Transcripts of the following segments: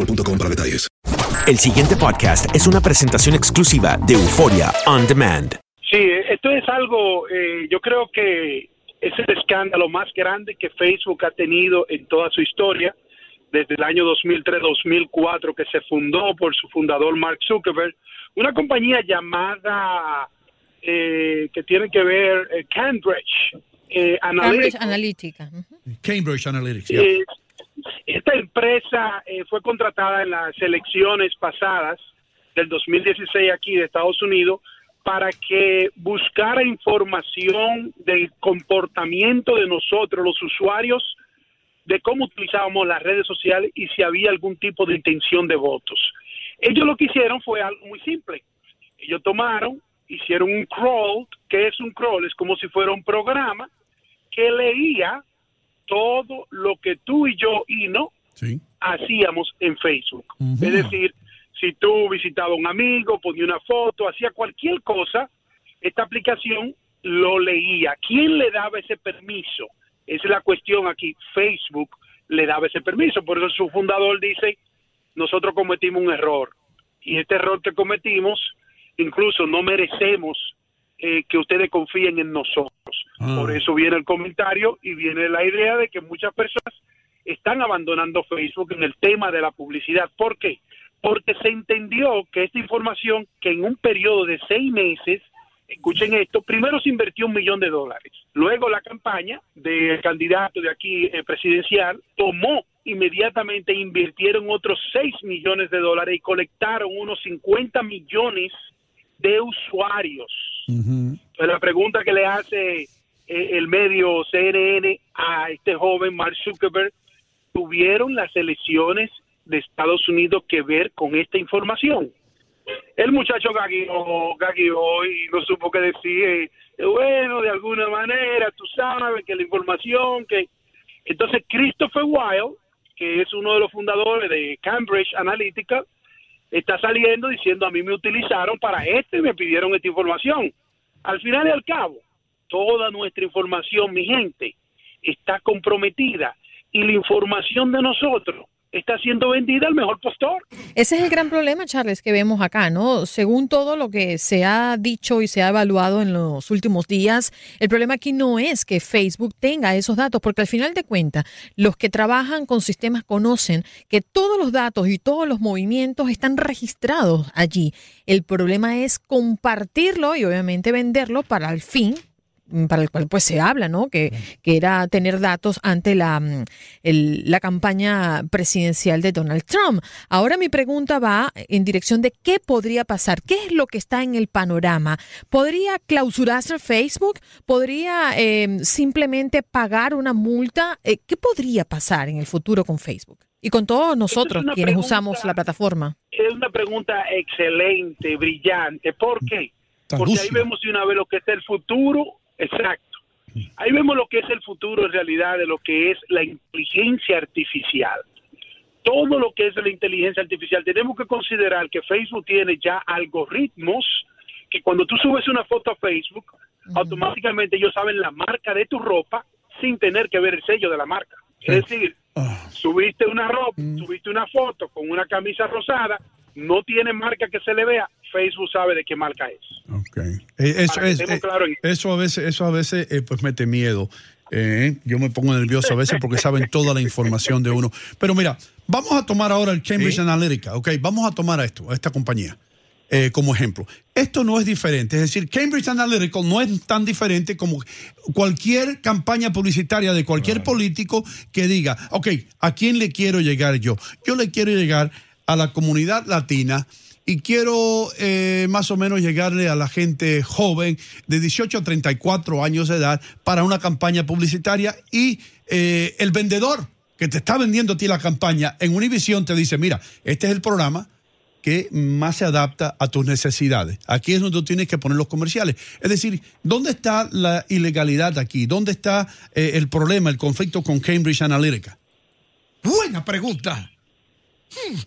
boostmobile.com para detalles. El siguiente podcast es una presentación exclusiva de Euforia On Demand. Sí, esto es algo, eh, yo creo que es el escándalo más grande que Facebook ha tenido en toda su historia, desde el año 2003-2004 que se fundó por su fundador Mark Zuckerberg, una compañía llamada eh, que tiene que ver eh, Cambridge, eh, Cambridge Analytica. Cambridge Analytics. yeah. Empresa eh, fue contratada en las elecciones pasadas del 2016 aquí de Estados Unidos para que buscara información del comportamiento de nosotros, los usuarios, de cómo utilizábamos las redes sociales y si había algún tipo de intención de votos. Ellos lo que hicieron fue algo muy simple. Ellos tomaron, hicieron un crawl. ¿Qué es un crawl? Es como si fuera un programa que leía todo lo que tú y yo y no hacíamos en Facebook. Es decir, si tú visitabas a un amigo, ponía una foto, hacía cualquier cosa, esta aplicación lo leía. ¿Quién le daba ese permiso? Esa es la cuestión aquí. Facebook le daba ese permiso. Por eso su fundador dice, nosotros cometimos un error. Y este error que cometimos, incluso no merecemos eh, que ustedes confíen en nosotros. Por eso viene el comentario y viene la idea de que muchas personas están abandonando Facebook en el tema de la publicidad. ¿Por qué? Porque se entendió que esta información, que en un periodo de seis meses, escuchen esto, primero se invirtió un millón de dólares. Luego la campaña del candidato de aquí eh, presidencial tomó inmediatamente, invirtieron otros 6 millones de dólares y colectaron unos 50 millones de usuarios. Entonces, la pregunta que le hace eh, el medio CNN a este joven Mark Zuckerberg, ¿tuvieron las elecciones de Estados Unidos que ver con esta información? El muchacho gagueó, gagueó y no supo qué decir. eh, bueno, de alguna manera, tú sabes que la información que... Entonces, Christopher Wilde, que es uno de los fundadores de Cambridge Analytica, está saliendo diciendo a mí me utilizaron para esto y me pidieron esta información. Al final y al cabo, toda nuestra información, mi gente, está comprometida y la información de nosotros está siendo vendida al mejor postor. Ese es el gran problema, Charles, que vemos acá, ¿no? Según todo lo que se ha dicho y se ha evaluado en los últimos días, el problema aquí no es que Facebook tenga esos datos, porque al final de cuentas, los que trabajan con sistemas conocen que todos los datos y todos los movimientos están registrados allí. El problema es compartirlo y obviamente venderlo para al fin para el cual pues se habla, ¿no? Que, que era tener datos ante la, mm, el- la campaña presidencial de Donald Trump. Ahora mi pregunta va en dirección de qué podría pasar, qué es lo que está en el panorama. ¿Podría clausurarse Facebook? ¿Podría eh, simplemente pagar una multa? Eh, ¿Qué podría pasar en el futuro con Facebook? Y con todos nosotros quienes pregunta- usamos la plataforma. Es una pregunta excelente, brillante. ¿Por qué? Porque ahí vemos de una vez lo que es el futuro, exacto. Ahí vemos lo que es el futuro en realidad de lo que es la inteligencia artificial. Todo lo que es la inteligencia artificial, tenemos que considerar que Facebook tiene ya algoritmos que cuando tú subes una foto a Facebook, automáticamente ellos saben la marca de tu ropa sin tener que ver el sello de la marca. Es decir, subiste una ropa, subiste una foto con una camisa rosada, no tiene marca que se le vea, Facebook sabe de qué marca es. Eh, eso, es- eh, claros en- eso a veces, eso a veces eh, pues mete miedo. Eh, yo me pongo nervioso a veces porque saben toda la información de uno. Pero mira, vamos a tomar ahora el Cambridge Analytica, ¿ok? Vamos a tomar a esto, a esta compañía, eh, como ejemplo. Esto no es diferente, es decir, Cambridge Analytica no es tan diferente como cualquier campaña publicitaria de cualquier político que diga, ok, ¿a quién le quiero llegar yo? Yo le quiero llegar a la comunidad latina y quiero eh, más o menos llegarle a la gente joven de 18 a 34 años de edad para una campaña publicitaria y eh, el vendedor que te está vendiendo a ti la campaña en Univision te dice, mira, este es el programa que más se adapta a tus necesidades. Aquí es donde tienes que poner los comerciales. Es decir, ¿dónde está la ilegalidad aquí? ¿Dónde está eh, el problema, el conflicto con Cambridge Analytica? Buena pregunta.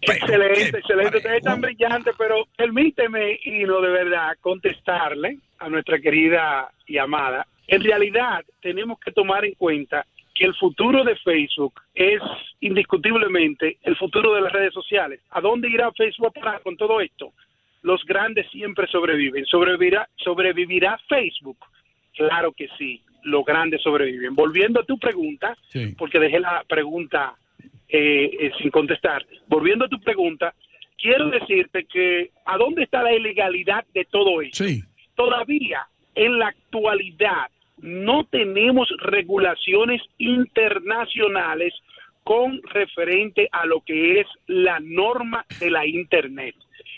Excelente, excelente. Usted es tan brillante, pero permíteme, y no de verdad, contestarle a nuestra querida y amada. En realidad, tenemos que tomar en cuenta que el futuro de Facebook es indiscutiblemente el futuro de las redes sociales. ¿A dónde irá Facebook a parar con todo esto? Los grandes siempre sobreviven. ¿Sobrevivirá, sobrevivirá Facebook? Claro que sí, los grandes sobreviven. Volviendo a tu pregunta, porque dejé la pregunta eh, eh, sin contestar. Volviendo a tu pregunta, quiero decirte que ¿a dónde está la ilegalidad de todo esto? Todavía en la actualidad no tenemos regulaciones internacionales con referente a lo que es la norma de la Internet.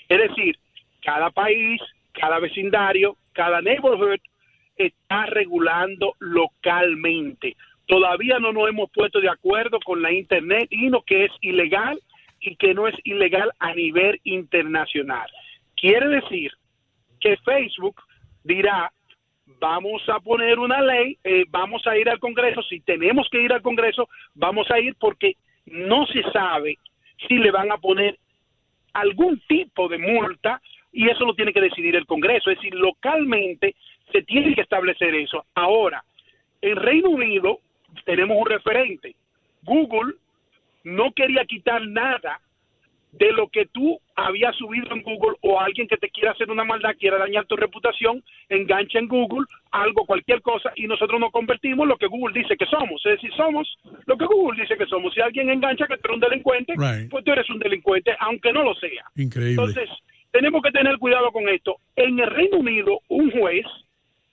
Es decir, cada país, cada vecindario, cada neighborhood está regulando localmente. Todavía no nos hemos puesto de acuerdo con la Internet y lo que es ilegal y que no es ilegal a nivel internacional. Quiere decir que Facebook dirá, vamos a poner una ley, eh, vamos a ir al Congreso, si tenemos que ir al Congreso, vamos a ir porque no se sabe si le van a poner algún tipo de multa y eso lo tiene que decidir el Congreso. Es decir, localmente se tiene que establecer eso. Ahora, en Reino Unido tenemos un referente. Google no quería quitar nada de lo que tú habías subido en Google o alguien que te quiera hacer una maldad, quiera dañar tu reputación, engancha en Google algo, cualquier cosa, y nosotros nos convertimos en lo que Google dice que somos. Es decir, somos lo que Google dice que somos. Si alguien engancha que tú eres un delincuente, Right. pues tú eres un delincuente, aunque no lo sea. Increíble. Entonces, tenemos que tener cuidado con esto. En el Reino Unido, un juez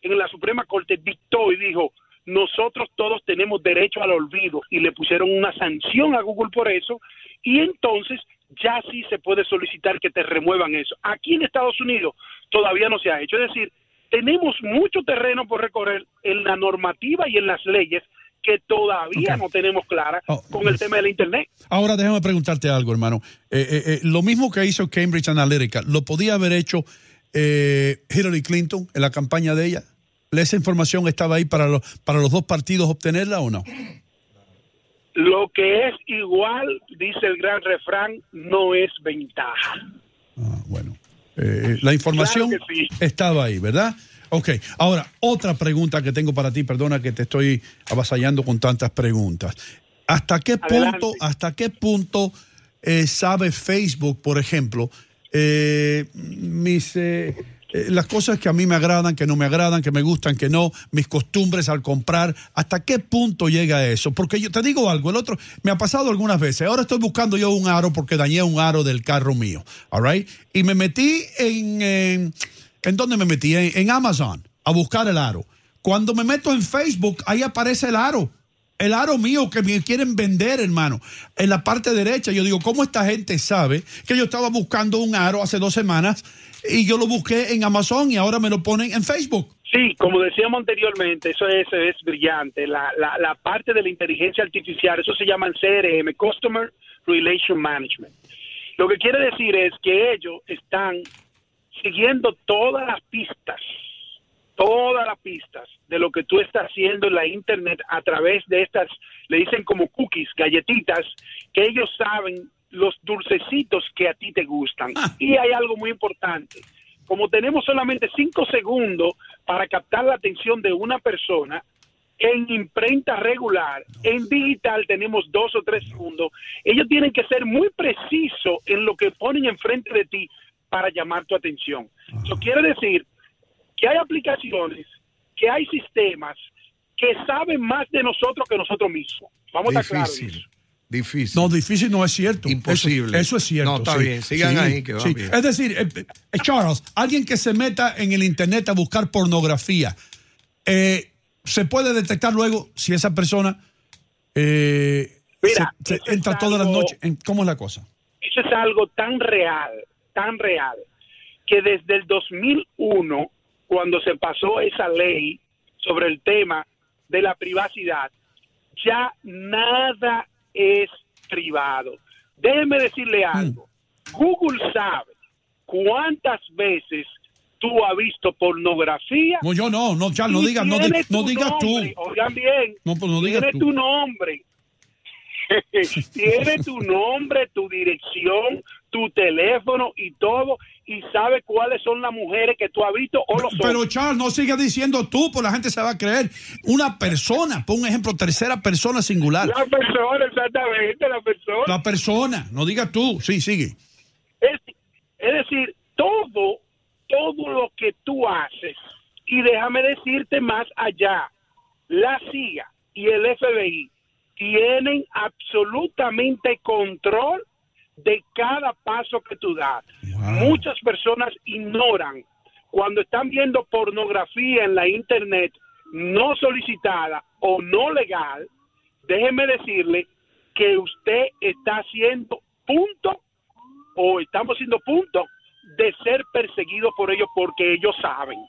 en la Suprema Corte dictó y dijo, nosotros todos tenemos derecho al olvido y le pusieron una sanción a Google por eso y entonces ya sí se puede solicitar que te remuevan eso. Aquí en Estados Unidos todavía no se ha hecho. Es decir, tenemos mucho terreno por recorrer en la normativa y en las leyes que todavía no tenemos clara con el tema de la Internet. Ahora déjame preguntarte algo, hermano. Eh, eh, eh, lo mismo que hizo Cambridge Analytica, ¿lo podía haber hecho eh, Hillary Clinton en la campaña de ella? ¿Esa información estaba ahí para los, para los dos partidos obtenerla o no? Lo que es igual, dice el gran refrán, no es ventaja. Eh, la información Claro que sí. estaba ahí, ¿verdad? Ok, ahora otra pregunta que tengo para ti, perdona que te estoy avasallando con tantas preguntas. ¿Hasta qué Adelante. punto, hasta qué punto eh, sabe Facebook, por ejemplo, eh, mis, eh, las cosas que a mí me agradan, que no me agradan, que me gustan, que no, mis costumbres al comprar, ¿hasta qué punto llega eso? Porque yo te digo algo, el otro, me ha pasado algunas veces, ahora estoy buscando yo un aro porque dañé un aro del carro mío, all right? Y me metí en, en, ¿en dónde me metí? En, en Amazon a buscar el aro. Cuando me meto en Facebook, ahí aparece el aro. El aro mío que me quieren vender, hermano. En la parte derecha, yo digo, ¿cómo esta gente sabe que yo estaba buscando un aro hace dos semanas y yo lo busqué en Amazon y ahora me lo ponen en Facebook? Sí, como decíamos anteriormente, eso es, es brillante. La, la, la parte de la inteligencia artificial, eso se llama CRM, Customer Relation Management. Lo que quiere decir es que ellos están siguiendo todas las pistas, todas las pistas de lo que tú estás haciendo en la internet a través de estas, le dicen como cookies, galletitas, que ellos saben los dulcecitos que a ti te gustan. Y hay algo muy importante. Como tenemos solamente cinco segundos para captar la atención de una persona, en imprenta regular, en digital tenemos dos o tres segundos. Ellos tienen que ser muy precisos en lo que ponen enfrente de ti para llamar tu atención. Eso quiere decir que hay aplicaciones, que hay sistemas que saben más de nosotros que nosotros mismos. Vamos a estar claros. Difícil. No, difícil no es cierto. Imposible. Eso, eso es cierto. No, está sí. bien. Sigan Sí, ahí, que va sí. bien. Es decir, eh, eh, Charles, alguien que se meta en el internet a buscar pornografía, eh, se puede detectar luego si esa persona eh, Mira, se- se eso es entra todas las noches. en- ¿Cómo es la cosa? Eso es algo tan real, tan real, que desde el 2001, cuando se pasó esa ley sobre el tema de la privacidad, ya nada es privado. Déjeme decirle algo. Google sabe cuántas veces tú has visto pornografía. No, yo no, no, Charles, no digas, no, di- no digas nombre. tú. Oigan bien. No, pues no digas tiene tú. tu nombre. tiene tu nombre, tu dirección, tu teléfono y todo, y sabe cuáles son las mujeres que tú has visto o los Pero hombres. Charles, no sigas diciendo tú, pues la gente se va a creer. Una persona, pon un ejemplo, tercera persona singular. La persona, exactamente, la persona. La persona, no digas tú. Sí, sigue. Es, es decir, todo, todo lo que tú haces, y déjame decirte más allá, la CIA y el FBI tienen absolutamente control de cada paso que tú das. Muchas personas ignoran cuando están viendo pornografía en la internet no solicitada o no legal, déjeme decirle que usted está haciendo punto o estamos haciendo punto de ser perseguidos por ellos porque ellos saben.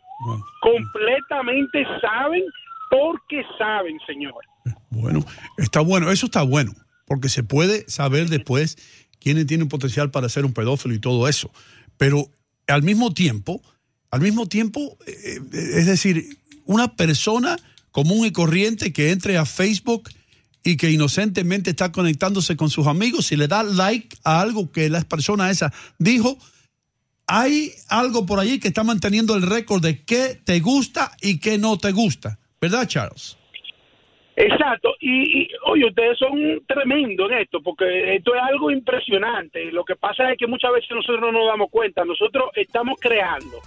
Completamente saben porque saben, señor. Bueno, está bueno, eso está bueno, porque se puede saber después quiénes tienen potencial para ser un pedófilo y todo eso. Pero al mismo tiempo, al mismo tiempo, eh, eh, es decir, una persona común y corriente que entre a Facebook y que inocentemente está conectándose con sus amigos y le da like a algo que la persona esa dijo, hay algo por allí que está manteniendo el récord de qué te gusta y qué no te gusta. ¿Verdad, Charles? Exacto, y, y, oye, ustedes son tremendos en esto, porque esto es algo impresionante. Lo que pasa es que muchas veces nosotros no nos damos cuenta, nosotros estamos creando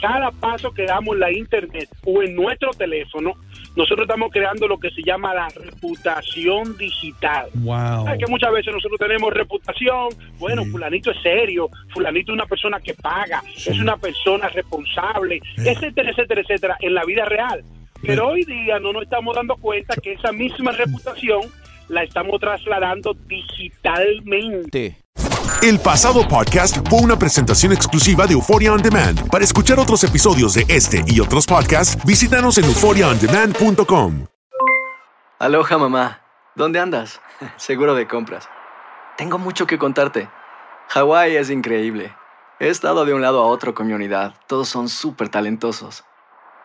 cada paso que damos en la internet o en nuestro teléfono, nosotros estamos creando lo que se llama la reputación digital. Wow. ¿Sabes que muchas veces nosotros tenemos reputación? Bueno, fulanito es serio, fulanito es una persona que paga, es una persona responsable, etcétera, etcétera, etcétera, en la vida real. Pero hoy día no nos estamos dando cuenta que esa misma reputación la estamos trasladando digitalmente. El pasado podcast fue una presentación exclusiva de Euphoria On Demand. Para escuchar otros episodios de este y otros podcasts, visítanos en euphoriaondemand.com. Aloha mamá, ¿dónde andas? Seguro de compras. Tengo mucho que contarte. Hawái es increíble. He estado de un lado a otro con mi unidad. Todos son súper talentosos.